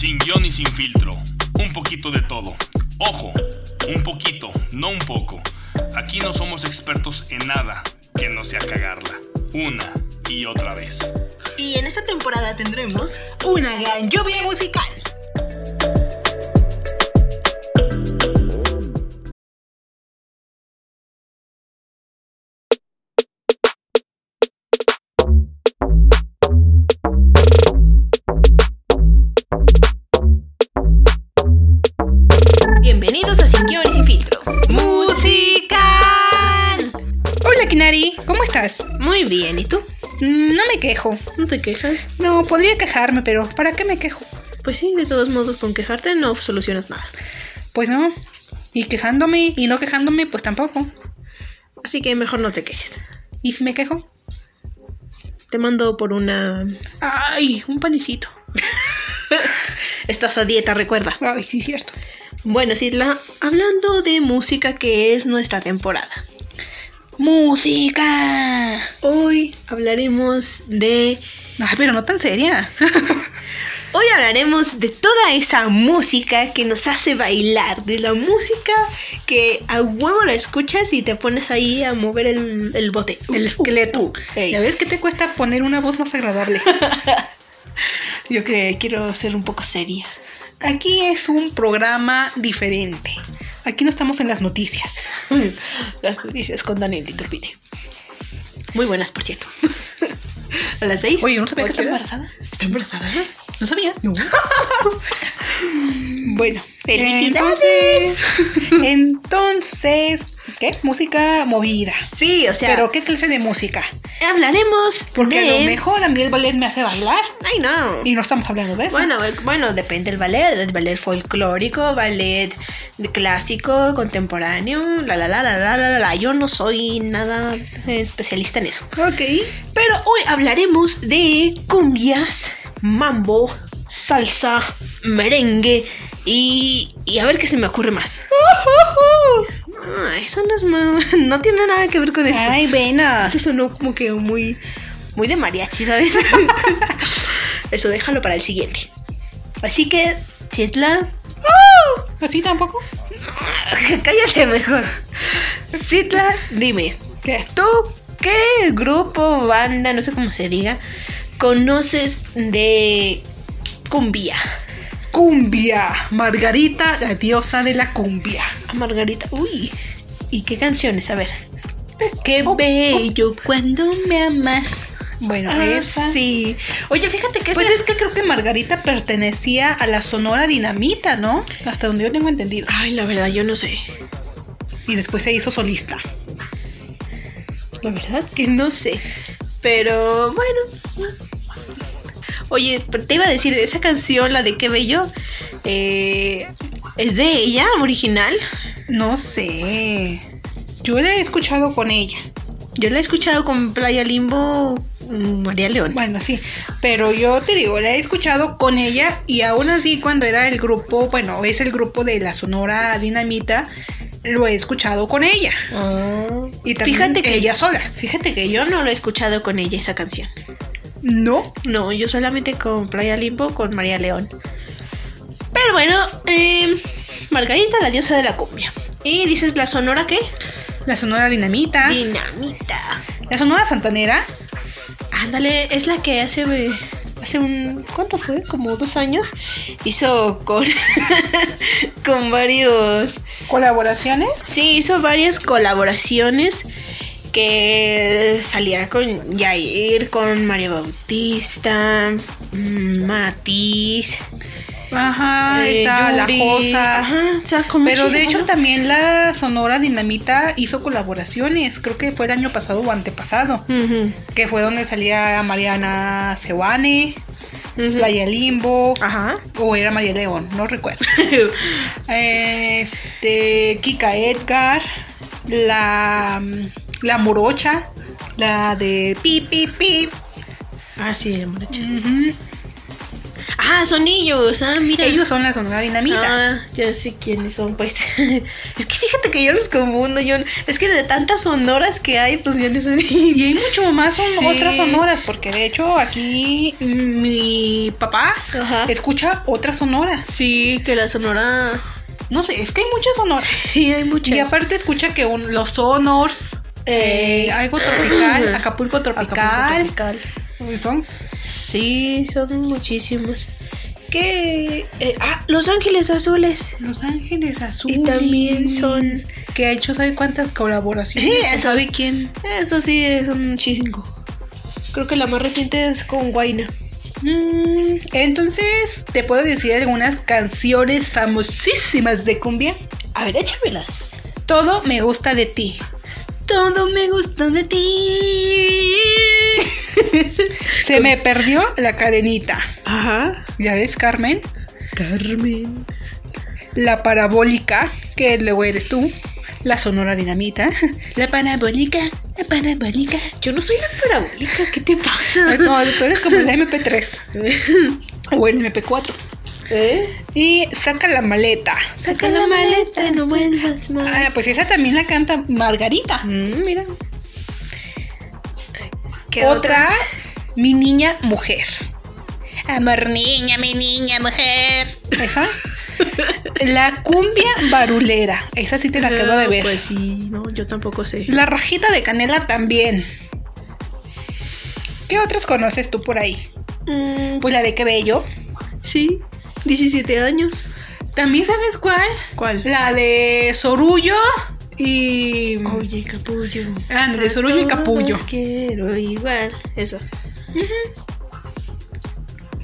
Sin guion y sin filtro. Un poquito de todo. Ojo, un poquito, no un poco. Aquí no somos expertos en nada que no sea cagarla. Una y otra vez. Y en esta temporada tendremos Una gran lluvia musical. Quejo. ¿No te quejas? No, podría quejarme, pero ¿para qué me quejo? Pues sí, de todos modos, con quejarte no solucionas nada. Pues no. Y quejándome y no quejándome, pues tampoco. Así que mejor no te quejes. ¿Y si me quejo? Te mando por una... ¡Ay! Un panecito. Estás a dieta, recuerda. Ay, sí, cierto. Bueno, Sidla, hablando de música que es nuestra temporada. ¡Música! Hoy hablaremos de... Ay, pero no tan seria. Hoy hablaremos de toda esa música que nos hace bailar, de la música que a huevo la escuchas y te pones ahí a mover el, el bote. El esqueleto. Ey. ¿Ya ves que te cuesta poner una voz más agradable? Yo que quiero ser un poco seria. Aquí es un programa diferente. Aquí no estamos en las noticias. Las noticias con Daniel Iturbide. Muy buenas, por cierto. a las seis. Oye, ¿no sabía que está embarazada? ¿Está embarazada? ¿No sabías? No. bueno, ¡Felicidades! Entonces, entonces, ¿qué? Música movida. Sí, o sea, Pero ¿qué clase de música? hablaremos Porque de... a lo mejor a mí el ballet me hace bailar Ay, no. y no estamos hablando de eso. Bueno, eh, bueno, depende del ballet, del ballet folclórico, ballet clásico, contemporáneo, la la la la la la la. Yo no soy nada especialista en eso. ok. Pero hoy hablaremos de cumbias, mambo, salsa, merengue y, y a ver qué se me ocurre más. Ah, eso no es ma- no tiene nada que ver con esto. Ay, vena. Eso sonó como que muy, muy de mariachi, ¿sabes? Eso déjalo para el siguiente. Así que, Chitla, ¿Así tampoco? cállate mejor. Chitla, dime, ¿Qué? ¿tú qué grupo, banda, no sé cómo se diga, conoces de cumbia? Cumbia. Margarita, la diosa de la cumbia. A Margarita, uy. ¿Y qué canciones? A ver. Qué bello cuando me amas. Bueno, Ah, esa. sí. Oye, fíjate que Pues esa- es que creo que Margarita pertenecía a la Sonora Dinamita, ¿no? Hasta donde yo tengo entendido. Ay, la verdad, yo no sé. Y después se hizo solista. La verdad que no sé. Pero bueno. Oye, pero te iba a decir, esa canción, la de Qué Bello, eh, ¿es de ella, original? No sé. Yo la he escuchado con ella. Yo la he escuchado con Playa Limbo, mm, María León. Bueno, sí. Pero yo te digo, la he escuchado con ella y aún así cuando era el grupo, bueno, es el grupo de la Sonora Dinamita, lo he escuchado con ella. Y también fíjate que ella sola. Fíjate que yo no lo he escuchado con ella esa canción. No. No, yo solamente con Playa Limbo con María León. Pero bueno, eh, Margarita, la diosa de la cumbia. ¿Y dices la sonora qué? La Sonora Dinamita. Dinamita. La Sonora Santanera. Ándale, es la que hace eh, hace un ¿cuánto fue? Como dos años hizo con con varios Colaboraciones. sí hizo varias colaboraciones que salía con Jair, con María Bautista, mm, Matiz, Ajá, eh, está La Josa. ajá, o sea, con Pero de hecho ¿no? también la Sonora Dinamita hizo colaboraciones, creo que fue el año pasado o antepasado, Ujú, que fue donde salía Mariana Sewane, ujú. Playa Limbo, Ajá. o era María León, no recuerdo. Este, Kika Edgar, la, la Morocha, la de Pi Pi Pi. ah, sí, morocha. Ujú. Ah, Ah, son ellos. Ah, mira. Ellos son la Sonora Dinamita. Ah, ya sé quiénes son, pues. es que fíjate que yo los confundo. Yo, es que de tantas sonoras que hay, pues yo no sé. Y hay mucho más son Sí. otras sonoras, porque de hecho aquí mi papá Ajá. escucha otras sonoras. Sí, que la sonora. No sé, es que hay muchas sonoras. Sí, hay muchas. Y aparte escucha que un- los sonors, eh, algo tropical, Acapulco tropical, Acapulco tropical. son Sí, son muchísimos. Que. eh, ah, Los Ángeles Azules. Los Ángeles Azules. Y también son. Que ha hecho, ¿sabe cuántas colaboraciones? Sí, ¿sabe quién? Estos sí son muchísimos. Creo que la más reciente es con Guaina. Mm, entonces, te puedo decir algunas canciones famosísimas de cumbia. A ver, échamelas. Todo me gusta de ti. Todo me gusta de ti. Se me perdió la cadenita. Ajá. ¿Ya ves, Carmen? Carmen. La parabólica, que luego eres tú. La sonora dinamita. La parabólica, la parabólica. Yo no soy la parabólica, ¿qué te pasa? No, tú eres como la MP3 o el MP4. ¿Eh? Y saca la maleta. Saca la maleta, no vuelvas más. Ah, pues esa también la canta Margarita. Mm, mira. ¿Qué Otra, otras? mi niña mujer. Amor niña, mi niña mujer. Esa. La cumbia barulera. Esa sí te la acabo de Ah, ver. Pues sí, no, yo tampoco sé. La rajita de canela también. ¿Qué otras conoces tú por ahí? Mm, Pues la de qué bello. sí, 17 años. También sabes cuál? ¿Cuál? La de Sorullo y. Oye, capullo. Ándale, Sorullo y Capullo. Quiero igual. Eso.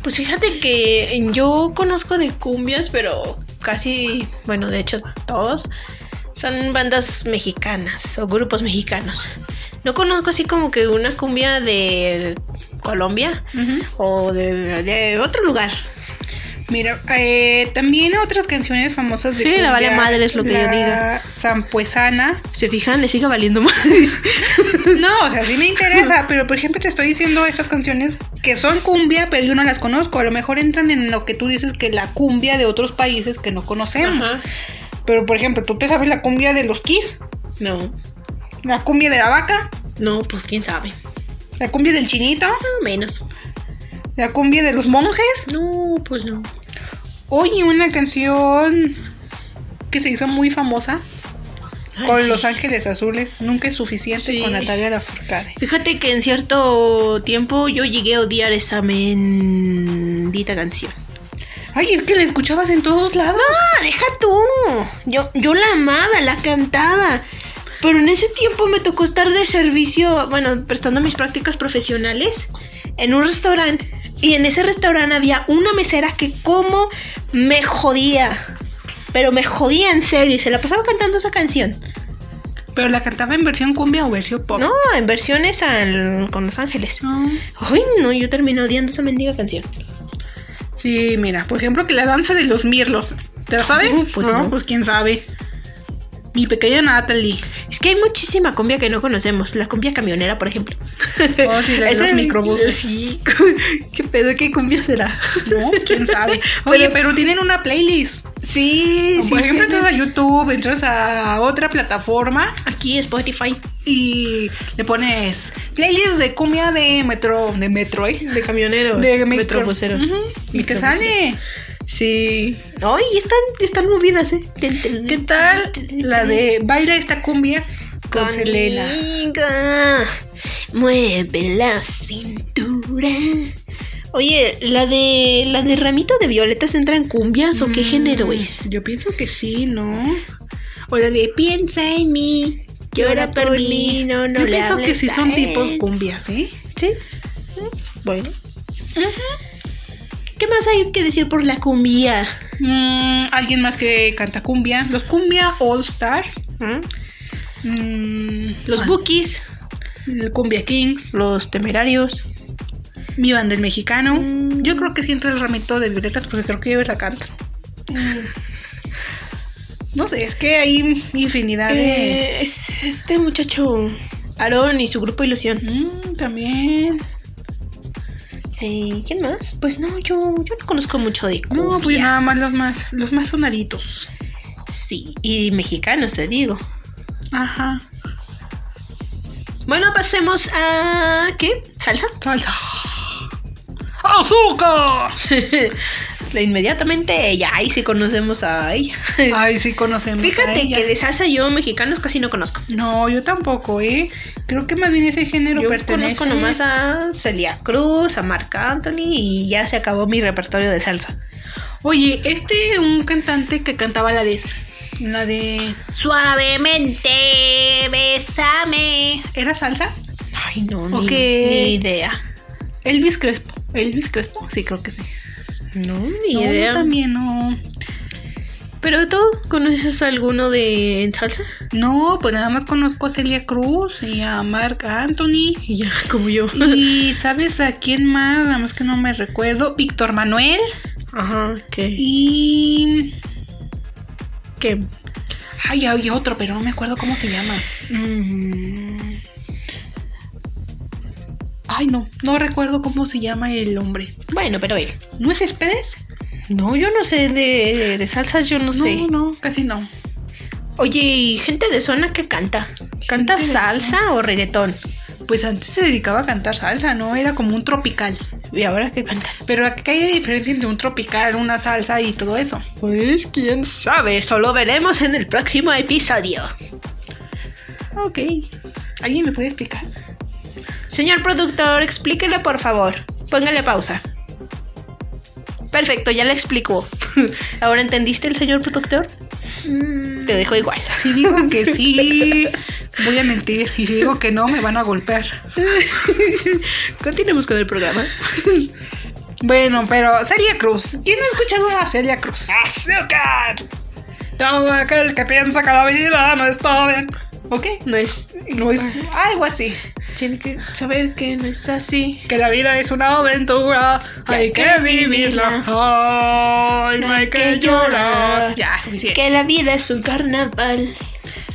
Pues fíjate que yo conozco de cumbias, pero casi, bueno, de hecho todos son bandas mexicanas o grupos mexicanos. No conozco así como que una cumbia de Colombia o de, de otro lugar. Mira, eh, también otras canciones famosas de Sí, la vale cumbia, madre es lo que yo la diga. Sampuesana. ¿Se fijan? Le sigue valiendo más. No, o sea, sí me interesa, pero por ejemplo te estoy diciendo estas canciones que son cumbia, pero yo no las conozco. A lo mejor entran en lo que tú dices que la cumbia de otros países que no conocemos. Ajá. Pero por ejemplo, ¿tú te sabes la cumbia de los Kiss? No, ¿La cumbia de la vaca? no, pues quién sabe. ¿La cumbia del chinito? Más o menos. ¿La cumbia de los monjes? No, pues no. Oye, una canción que se hizo muy famosa Ay, con sí. Los Ángeles Azules. Nunca es suficiente Sí. con Natalia Lafourcade. Fíjate que en cierto tiempo yo llegué a odiar esa bendita canción. Ay, es que la escuchabas en todos lados. Ah, deja tú. Yo, yo la amaba, la cantaba. Pero en ese tiempo me tocó estar de servicio, bueno, prestando mis prácticas profesionales en un restaurante. Y en ese restaurante había una mesera que como me jodía. Pero me jodía en serio y se la pasaba cantando esa canción. Pero la cantaba en versión cumbia o versión pop. No, en versiones al- con Los Ángeles. No. Ay, no, yo terminé odiando esa mendiga canción. Sí, mira, por ejemplo, que la danza de los mirlos. ¿Te la sabes? Uh, pues no. pues quién sabe. Mi pequeña Natalie. Es que hay muchísima cumbia que no conocemos. La cumbia camionera, por ejemplo. Oh, sí, la de los microbuses. Sí. ¿Qué pedo? ¿Qué cumbia será? No, quién sabe. Oye, pero tienen una playlist. Sí, sí. por ejemplo, entras a YouTube, entras a otra plataforma Aquí Spotify. y le pones playlist de cumbia de metro, de metro, ¿eh? De camioneros. De metro. metrobuseros. ¿Y qué Microbuseros. sale? Sí. Ay, están, están movidas, ¿eh? ¿Qué tal la de baila esta cumbia con Selena? Conmigo, Mueve la cintura. Oye, la de la de ramito de violetas entra en cumbias o qué Mm, género es? Yo pienso que sí, ¿no? O la de piensa en mí, llora por mí. no, no Yo le pienso que sí son tipos cumbias, ¿eh? Sí. Bueno. ¿Qué más hay que decir por la cumbia? Mm, Alguien más que canta cumbia. Los cumbia All Star. Mm, Los ah, Bookies, el Cumbia Kings. los temerarios. Mi banda el mexicano. Mm. Yo creo que sí entra el ramito de violetas porque creo que ellos la cantan. No sé, es que hay infinidad de. Eh, es este muchacho Aaron y su grupo Ilusión. Mm, también. Eh, ¿Quién más? Pues no, yo, yo no conozco mucho de cumbia. No, pues nada más los más, los más sonaditos. Sí, y mexicanos, te digo. Ajá. Bueno, pasemos a... ¿Qué? ¿Salsa? Salsa. ¡Azúcar! Inmediatamente ella, ahí sí conocemos a ella. Ay, sí conocemos. a Fíjate ella. que de salsa yo mexicanos casi no conozco. No, yo tampoco, ¿eh? Creo que más bien ese género Yo pertenece... conozco nomás a Celia Cruz, a Marc Anthony y ya se acabó mi repertorio de salsa. Oye, este, un cantante que cantaba la de... La de... Suavemente, bésame. ¿Era salsa? Ay, no, ni, ni idea. Elvis Crespo. ¿Elvis Crespo? Sí, creo que sí. No, ni No, yo idea. también no. ¿Pero tú conoces alguno de salsa? No, pues nada más conozco a Celia Cruz y a Marc Anthony. Y ya, como yo. Y ¿sabes a quién más? Nada más que no me recuerdo. Víctor Manuel. Ajá, ¿qué? Y... ¿Qué? Ay, había otro, pero no me acuerdo cómo se llama. Mm, Ay, no, no recuerdo cómo se llama el hombre. Bueno, pero él. ¿No es Céspedes? No, yo no sé de, de salsas, yo no, sé. No, no, casi no. Oye, ¿y gente de zona que canta? ¿Canta de salsa o reggaetón? Pues antes se dedicaba a cantar salsa, ¿no? Era como un tropical. ¿Y ahora qué canta? Pero acá hay diferencia entre un tropical, una salsa y todo eso. Pues quién sabe, solo veremos en el próximo episodio. Ok. ¿Alguien me puede explicar? Señor productor, explíquelo por favor. Póngale pausa. Perfecto, ya le explicó. ¿Ahora entendiste el señor productor? Te dejo igual. Si digo que sí, voy a mentir. Y si digo que no, me van a golpear. Continuemos con el programa. Bueno, pero Celia Cruz. ¿Quién no ha escuchado a Celia Cruz? ¡Azúcar! Todo aquel que piensa que la vida no está bien. ¿Ok? No es. No es algo así. Tiene que saber que no es así. Que la vida es una aventura. Hay que vivirla. Ay, no hay que llorar. Ya, suficiente. Que la vida es un carnaval.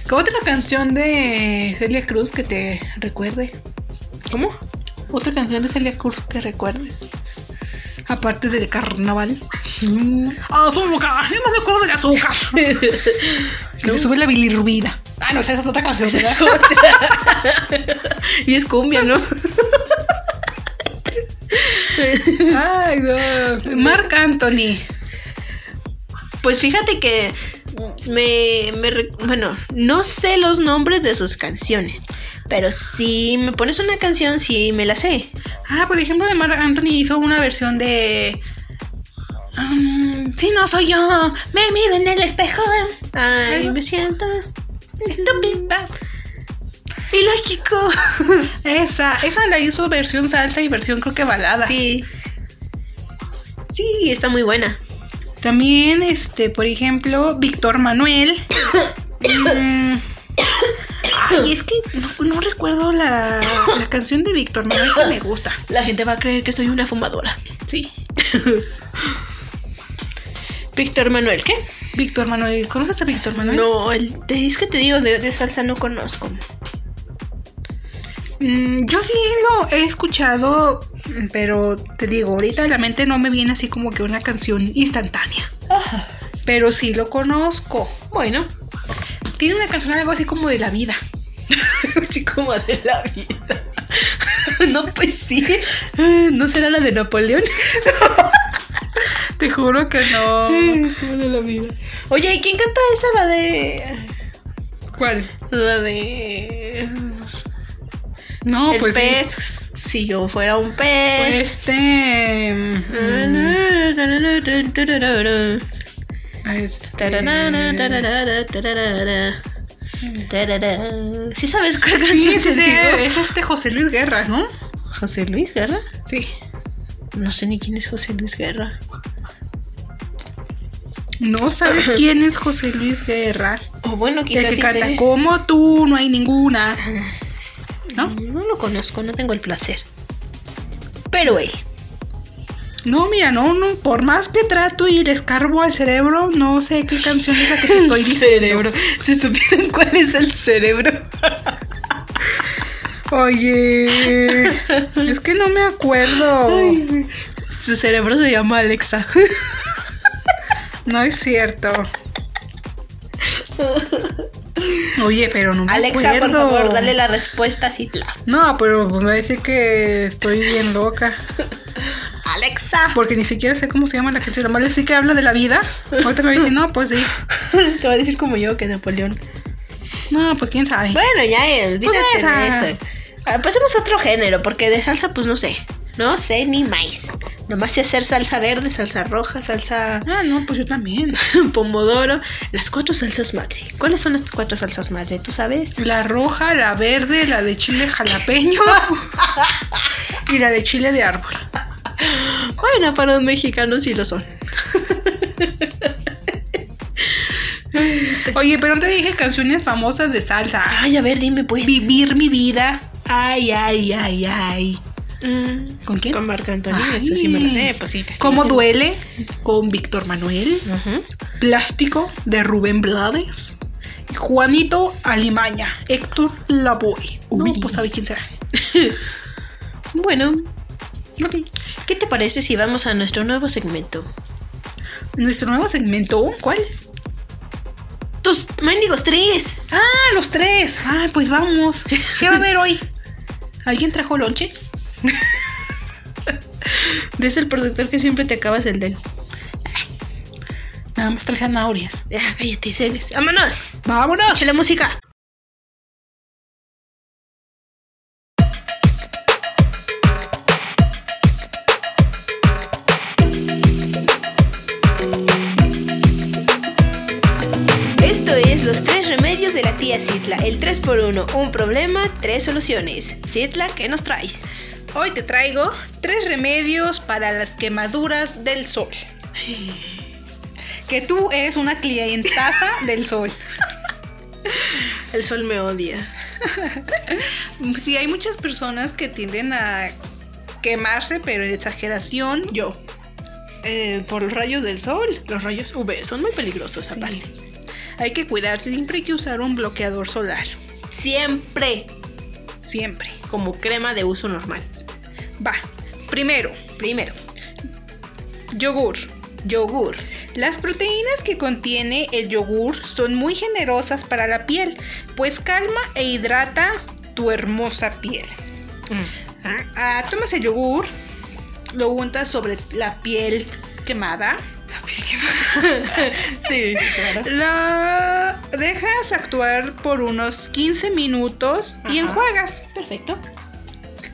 ¿Qué otra canción de Celia Cruz que te recuerde? ¿Cómo? Otra canción de Celia Cruz que recuerdes. Aparte del carnaval. Azúcar. Yo no me acuerdo de azúcar. Que sube la bilirrubina. Ah, no, esa es otra canción. Esa ¿verdad? es otra. y es cumbia, ¿no? Ay, no. Marc Anthony. Pues fíjate que me, bueno, no sé los nombres de sus canciones, pero si me pones una canción sí me la sé. Ah, por ejemplo, de Marc Anthony hizo una versión de. si no soy yo, me miro en el espejo. Ay, me siento Estúpida. ilógico. Esa, esa la hizo versión salsa y versión creo que balada. Sí. Sí, está muy buena. También, este, por ejemplo, Víctor Manuel. Mm, Ay, es que no, no recuerdo la, la canción de Víctor Manuel que me gusta. La gente va a creer que soy una fumadora. Sí. Víctor Manuel, ¿qué? Víctor Manuel, ¿conoces a Víctor Manuel? No, el, te- es que te digo, de, de salsa no conozco. Mm, yo sí lo he escuchado, pero te digo, ahorita la mente no me viene así como que una canción instantánea. Pero sí lo conozco. Bueno, Tiene una canción algo así como de la vida. así como de la vida. no, pues sí. ¿No será la de Napoleón? Te juro que no. de la vida. Oye, ¿y quién canta esa? La de. ¿Cuál? La de. No, el pues sí. Si yo fuera un pez. Este. mm, este. Tarara. ¿Sí sabes cuál canción sí, sí, es este José Luis Guerra, ¿no? José Luis Guerra. Sí. No sé ni quién es José Luis Guerra. ¿No sabes quién es José Luis Guerra? O bueno, El quizás que sí canta sé. como tú, no hay ninguna. ¿No? No lo conozco, no tengo el placer. Pero él. No, mira, no, no, por más que trato y le escarbo al cerebro, no sé qué canción es la que te estoy diciendo. Si supieran cuál es el cerebro. Oye, es que no me acuerdo. Su cerebro se llama Alexa. No es cierto. Oye, pero no me Alexa, por favor, dale la respuesta a Citla. No, pero me va a decir que estoy bien loca. Alexa. Porque ni siquiera sé cómo se llama la canción. Nomás le sí que habla de la vida. Ahorita me dice, no, pues sí. Te va a decir como yo que Napoleón. No, pues quién sabe. Bueno, ya olvídate Pues esa. Pasemos a otro género, porque de salsa, pues no sé. No sé ni más. Nomás sé hacer salsa verde, salsa roja, salsa Ah, no, pues yo también. pomodoro. Las cuatro salsas madre. ¿Cuáles son las cuatro salsas madre? ¿Tú sabes? La roja, la verde, la de chile jalapeño y la de chile de árbol. Bueno, para un mexicano sí lo son. Oye, pero no te dije canciones famosas de salsa. Ay, a ver, dime pues. Vivir mi vida. Ay, ay, ay, ay. Mm, ¿Con quién? Con Marco Antonio, eso sí me lo sé, pues sí. te ¿Cómo duele? Con Víctor Manuel. Plástico de Rubén Blades. Juanito Alimaña. Héctor Lavoe. No, pues sabe quién será. Bueno. ¿qué te parece si vamos a nuestro nuevo segmento? Nuestro nuevo segmento. ¿Cuál? ¡Tus mendigos tres! Ah, los tres. Ah, pues vamos. ¿Qué va a haber hoy? ¿Alguien trajo lonche? Es el productor que siempre te acabas el del. Nada más tres zanahorias. Ya, cállate, Celes. ¡Vámonos! ¡Vámonos! ¡Eche la música! Esto es los tres remedios de la tía Citla. El 3x1, un problema, tres soluciones. Citla, ¿qué nos traes? Hoy te traigo tres remedios para las quemaduras del sol. Que tú eres una clientaza del sol. El sol me odia. Sí, hay muchas personas que tienden a quemarse, pero en exageración. Yo. eh, por los rayos del sol. Los rayos UV son muy peligrosos Sí. aparte. Hay que cuidarse, siempre hay que usar un bloqueador solar. Siempre Siempre. como crema de uso normal. Va. Primero, Primero, yogur. yogur. Las proteínas que contiene el yogur son muy generosas para la piel, pues calma e hidrata tu hermosa piel. Ah, tomas el yogur, lo untas sobre la piel quemada, sí, claro. la dejas actuar por unos 15 minutos y enjuagas. Perfecto.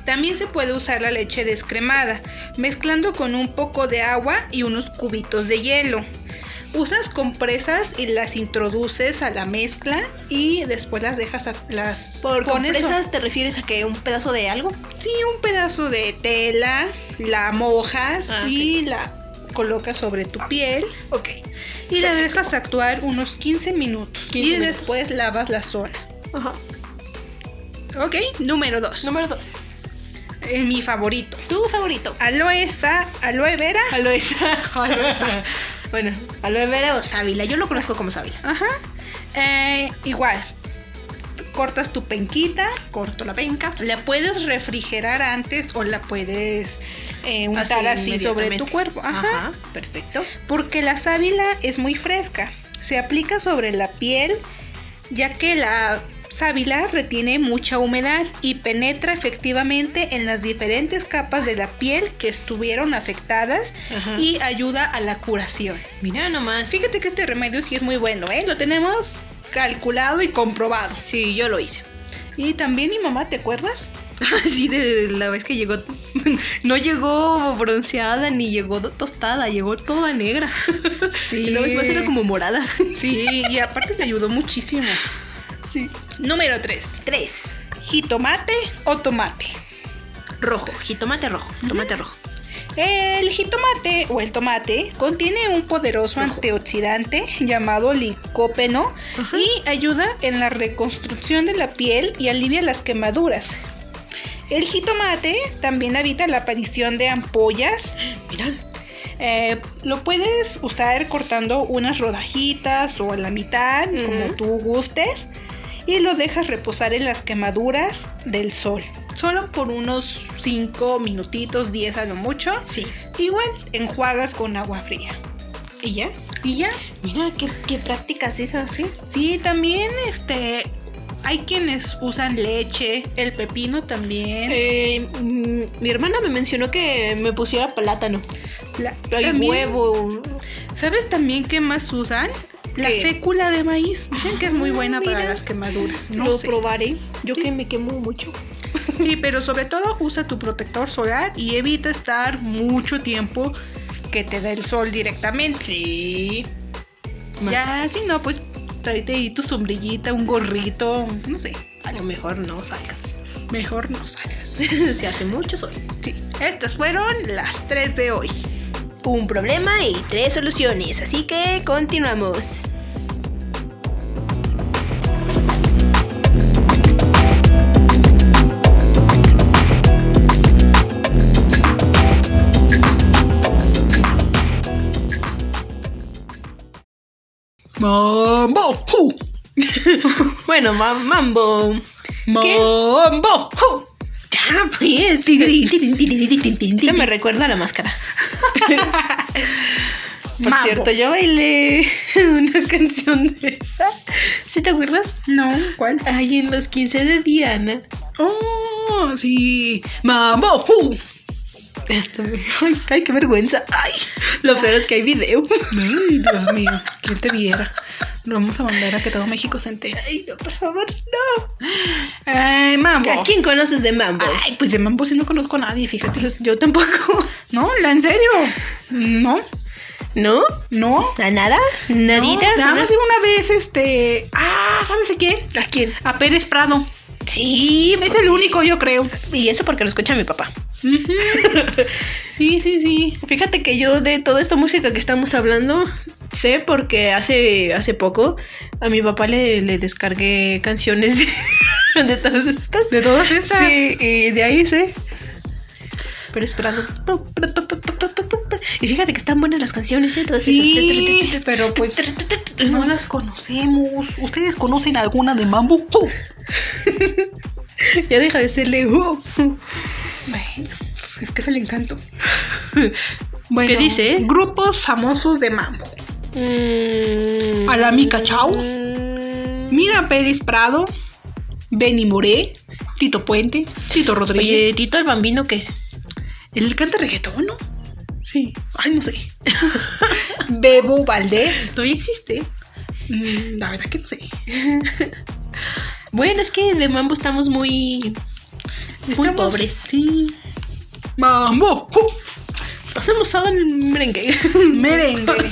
También se puede usar la leche descremada, mezclando con un poco de agua y unos cubitos de hielo. Usas compresas y las introduces a la mezcla y después las dejas a, las ¿Por compresas te refieres a que un pedazo de algo? Sí, un pedazo de tela, la mojas Ah, y la colocas sobre tu piel Ok. y la dejas actuar unos 15 minutos 15 y minutos. después lavas la zona. Ajá. Ok, número 2. Número dos. mi favorito. ¿Tu favorito? Aloe, sa- aloe vera. Aloe Aloe Bueno, aloe vera o sábila. Yo lo conozco como sábila. Ajá. Eh, igual. Cortas tu penquita. Corto la penca. La puedes refrigerar antes o la puedes eh, untar así, sobre tu cuerpo. Ajá. Ajá. Perfecto. Porque la sábila es muy fresca. Se aplica sobre la piel ya que la sábila retiene mucha humedad y penetra efectivamente en las diferentes capas de la piel que estuvieron afectadas Ajá. y ayuda a la curación. Mira nomás. Fíjate que este remedio sí es muy bueno, ¿eh? Lo tenemos calculado y comprobado. Sí, yo lo hice. Y también mi mamá, ¿te acuerdas? Así de la vez que llegó. No llegó bronceada ni llegó tostada, llegó toda negra. Sí. Y luego después era como morada. Sí, y aparte te ayudó muchísimo. Sí. Número 3. Tres. Jitomate o tomate. Rojo. Jitomate rojo. Tomate rojo. El jitomate o el tomate contiene un poderoso antioxidante llamado licopeno Ajá. y ayuda en la reconstrucción de la piel y alivia las quemaduras. El jitomate también evita la aparición de ampollas. Mira. Eh, lo puedes usar cortando unas rodajitas o a la mitad, como tú gustes, y lo dejas reposar en las quemaduras del sol. Solo por unos 5 minutitos, 10 a lo mucho. Sí. Igual enjuagas con agua fría. ¿Y ya? Y ya. Mira, qué, qué prácticas esas, ¿sí? Sí, también este hay quienes usan leche, el pepino también. Eh, mm, mi hermana me mencionó que me pusiera plátano. La- también- huevo. ¿Sabes también qué más usan? La fécula de maíz. Dicen que es muy Ah, buena para las quemaduras. No Lo sé. probaré. Yo que me quemo mucho. Sí, pero sobre todo usa tu protector solar y evita estar mucho tiempo que te dé el sol directamente. Sí. Ya, si no, pues tráete ahí tu sombrillita, un gorrito, no sé. A lo mejor no salgas. Mejor no salgas. Se hace mucho sol. Sí, estas fueron las tres de hoy. Un problema y tres soluciones. Así que continuamos. ¡Mambo! Bueno, ma- mambo. ¡Mambo! Ya, pues. Se me recuerda a la máscara. Por Mambo. cierto, yo bailé una canción de esa. ¿Sí te acuerdas? No, ¿cuál? Ay, en los 15 de Diana. ¡Oh, sí! ¡Mambo! Me... Ay, ay, qué vergüenza. Ay, lo peor es que hay video. Ay, Dios mío, ¿quién te viera? Lo vamos a mandar a que todo México se entere. Ay, no, por favor, no. Ay, mambo. ¿A quién conoces de mambo? Ay, pues de mambo sí no conozco a nadie, fíjate. Yo tampoco. No, ¿la en serio? No, ¿No? no. ¿A nada? ¿Nadita? No, nada más iba una vez, este... Ah, ¿sabes a quién? ¿A quién? A Pérez Prado. Sí, Es el único, yo creo. Y eso porque lo escucha mi papá. Sí, sí, sí. Fíjate que yo de toda esta música que estamos hablando sé porque hace, hace poco a mi papá le, le descargué canciones de, de todas estas. De todas estas. Sí, y de ahí sé. Pero esperando. Y fíjate que están buenas las canciones, ¿eh? Todas Sí, esas. pero pues no las conocemos. ¿Ustedes conocen alguna de Mambo? Ya deja de serle. Bueno, es que es el encanto. Bueno, ¿Qué dice? Grupos famosos de Mambo. Mm. A la Mica Chao. Mm. Mira Pérez Prado, Benny Moré, Tito Puente, Tito Oye, Rodríguez. Tito el Bambino, ¿qué es? ¿Él canta reggaetón, no? Sí. Ay, no sé. Bebo Valdés. Todavía existe. Mm, La verdad que no sé. Bueno, es que de mambo estamos muy. Muy pobres. Sí. Mambo. ¡Uh! Hacemos ahora el merengue. Merengue.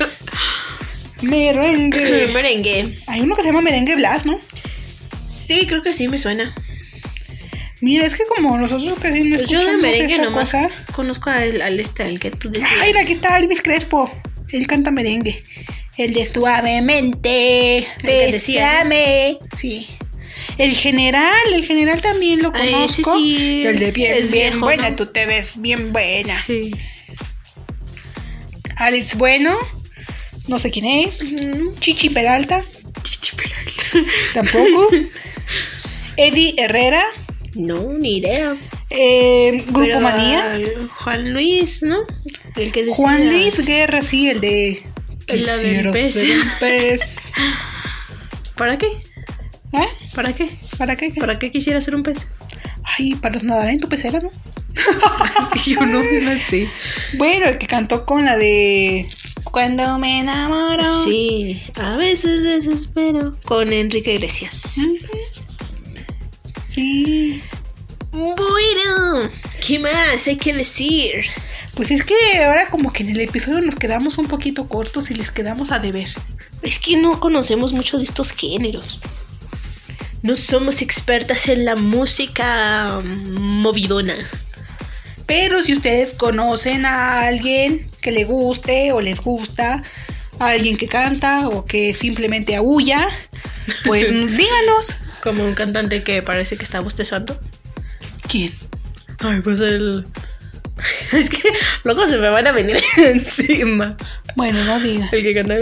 Merengue. merengue. Hay uno que se llama Merengue Blas, ¿no? Sí, creo que sí me suena. Mira, es que como nosotros casi no Pues yo de merengue nomás cosa. conozco al, al este, al que tú decías. Ay, aquí está Elvis Crespo. Él canta merengue. El de suavemente. decía, Bésame. Sí. El general, el general también lo Ay, ese conozco. sí el de bien, es bien viejo, buena, ¿no? tú te ves bien buena. Sí. Alex Bueno, no sé quién es. Chichi Peralta, Chichi Peralta. tampoco. Eddie Herrera, No, ni idea. eh, Grupo Pero, Manía. Juan Luis, ¿no? El que. Juan Luis Guerra, sí, el de. El la del Quisiera pez. ser un pez. ¿Para qué? ¿Eh? ¿Para qué? ¿Para qué? ¿Para qué quisiera ser un pez? Ay, para nadar en tu pecera, ¿no? Yo no, no sé. Bueno, el que cantó con la de. Cuando me enamoro. Sí, a veces desespero. Con Enrique Iglesias. Sí. Bueno, ¿qué más hay que decir? Pues es que ahora como que en el episodio nos quedamos un poquito cortos y les quedamos a deber. Es que no conocemos mucho de estos géneros. No somos expertas en la música movidona. Pero si ustedes conocen a alguien que le guste o les gusta, a alguien que canta o que simplemente aúlla, pues díganos. Como un cantante que parece que está bostezando. ¿Quién? Ay, pues el. Es que luego se me van a venir encima. Bueno, no diga. El que canta.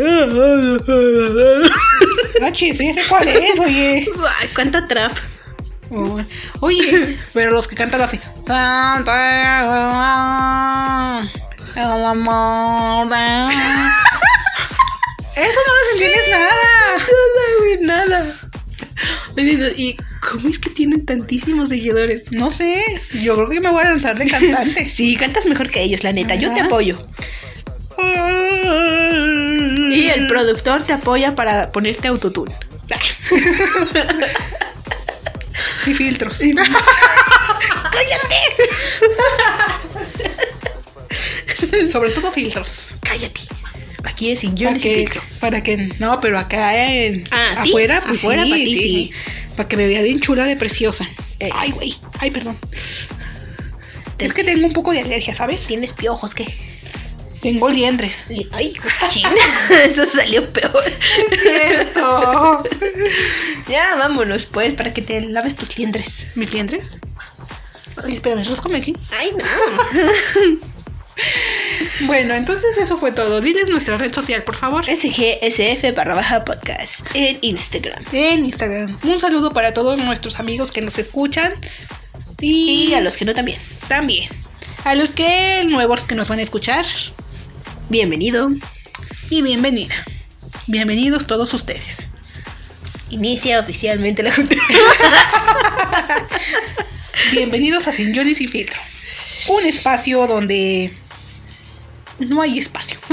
Chis, ya sé cuál es, oye. Ay, cuánta trap. Oh, Oye, pero los que cantan así. El amor Eso no les entiendes nada. Nada, güey, nada. ¿Y cómo es que tienen tantísimos seguidores? No sé, yo creo que me voy a lanzar de cantante. Sí, cantas mejor que ellos, la neta. Yo te apoyo. Y el productor te apoya para ponerte autotune. Y filtros. Sobre todo filtros. Cállate. Aquí es sin y filtro. para que, no, pero acá en, Ah, ¿sí? afuera, pues Afuera sí, para ti, sí. Para que me vea bien chula de preciosa. Eh. Ay, güey. Ay, perdón. Es que tengo un poco de alergia, ¿sabes? ¿Tienes piojos qué? Tengo liendres. Ay, cochín. Eso salió peor. Cierto. Ya, vámonos, pues, para que te laves tus liendres. ¿Mis liendres? Ay, espérame, roscame aquí. Ay, no. Bueno, entonces eso fue todo. Diles nuestra red social, por favor. SGSF barra baja podcast en Instagram. En Instagram. Un saludo para todos nuestros amigos que nos escuchan. Y, Y a los que no también. también. A los que nuevos que nos van a escuchar. Bienvenido. Y bienvenida. Bienvenidos todos ustedes. Inicia oficialmente la junta. Bienvenidos a Sin Jones y Filtro. Un espacio donde no hay espacio.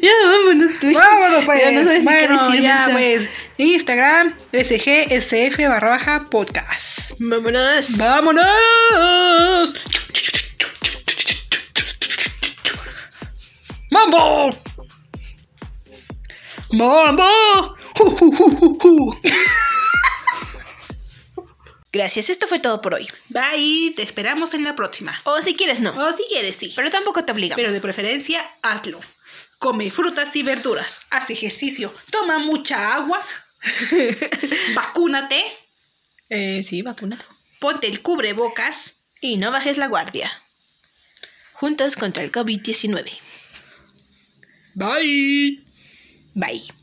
ya, vámonos tú. Vámonos pues. Ya no sabes ni qué bueno, decir, ya pues. Instagram, SGSF barra baja podcast. Vámonos. ¡Vámonos! ¡Mambo! ¡Mambo! ¡Ju, ju, ju, ju, ju! Gracias, esto fue todo por hoy. Bye, te esperamos en la próxima. O si quieres, no. O si quieres, sí. Pero tampoco te obligamos. Pero de preferencia, hazlo. Come frutas y verduras. Haz ejercicio. Toma mucha agua. Vacúnate. Eh, sí, vacuna. Ponte el cubrebocas. Y no bajes la guardia. Juntos contra el COVID-19. Bye. Bye.